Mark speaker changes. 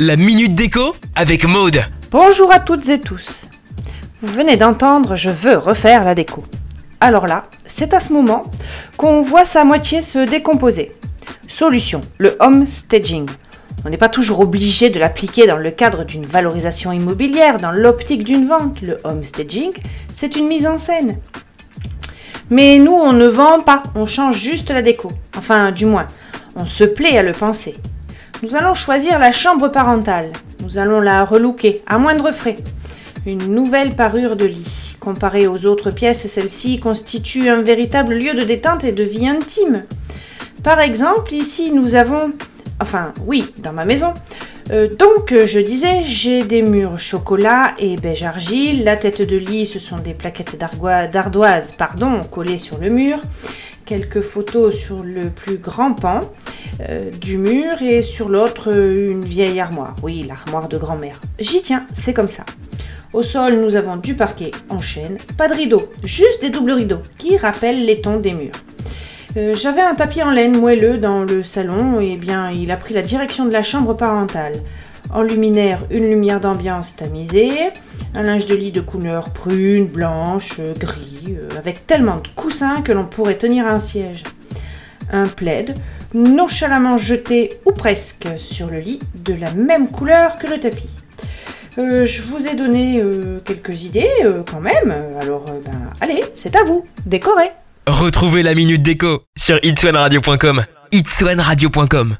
Speaker 1: La minute déco avec Maude.
Speaker 2: Bonjour à toutes et tous. Vous venez d'entendre Je veux refaire la déco. Alors là, c'est à ce moment qu'on voit sa moitié se décomposer. Solution, le home staging. On n'est pas toujours obligé de l'appliquer dans le cadre d'une valorisation immobilière, dans l'optique d'une vente. Le home staging, c'est une mise en scène. Mais nous, on ne vend pas, on change juste la déco. Enfin, du moins, on se plaît à le penser. Nous allons choisir la chambre parentale. Nous allons la relooker à moindre frais. Une nouvelle parure de lit. Comparée aux autres pièces, celle-ci constitue un véritable lieu de détente et de vie intime. Par exemple, ici nous avons... Enfin, oui, dans ma maison. Euh, donc, je disais, j'ai des murs chocolat et beige argile. La tête de lit, ce sont des plaquettes d'ardoise pardon, collées sur le mur. Quelques photos sur le plus grand pan. Euh, du mur et sur l'autre euh, une vieille armoire. Oui, l'armoire de grand-mère. J'y tiens, c'est comme ça. Au sol, nous avons du parquet en chêne, pas de rideaux, juste des doubles rideaux qui rappellent les tons des murs. Euh, j'avais un tapis en laine moelleux dans le salon et bien il a pris la direction de la chambre parentale. En luminaire, une lumière d'ambiance tamisée, un linge de lit de couleur prune, blanche, gris, avec tellement de coussins que l'on pourrait tenir un siège. Un plaid, nonchalamment jeté ou presque sur le lit de la même couleur que le tapis. Euh, je vous ai donné euh, quelques idées euh, quand même, alors ben allez, c'est à vous, décorez
Speaker 1: Retrouvez la minute déco sur itswanradio.com. itswanradio.com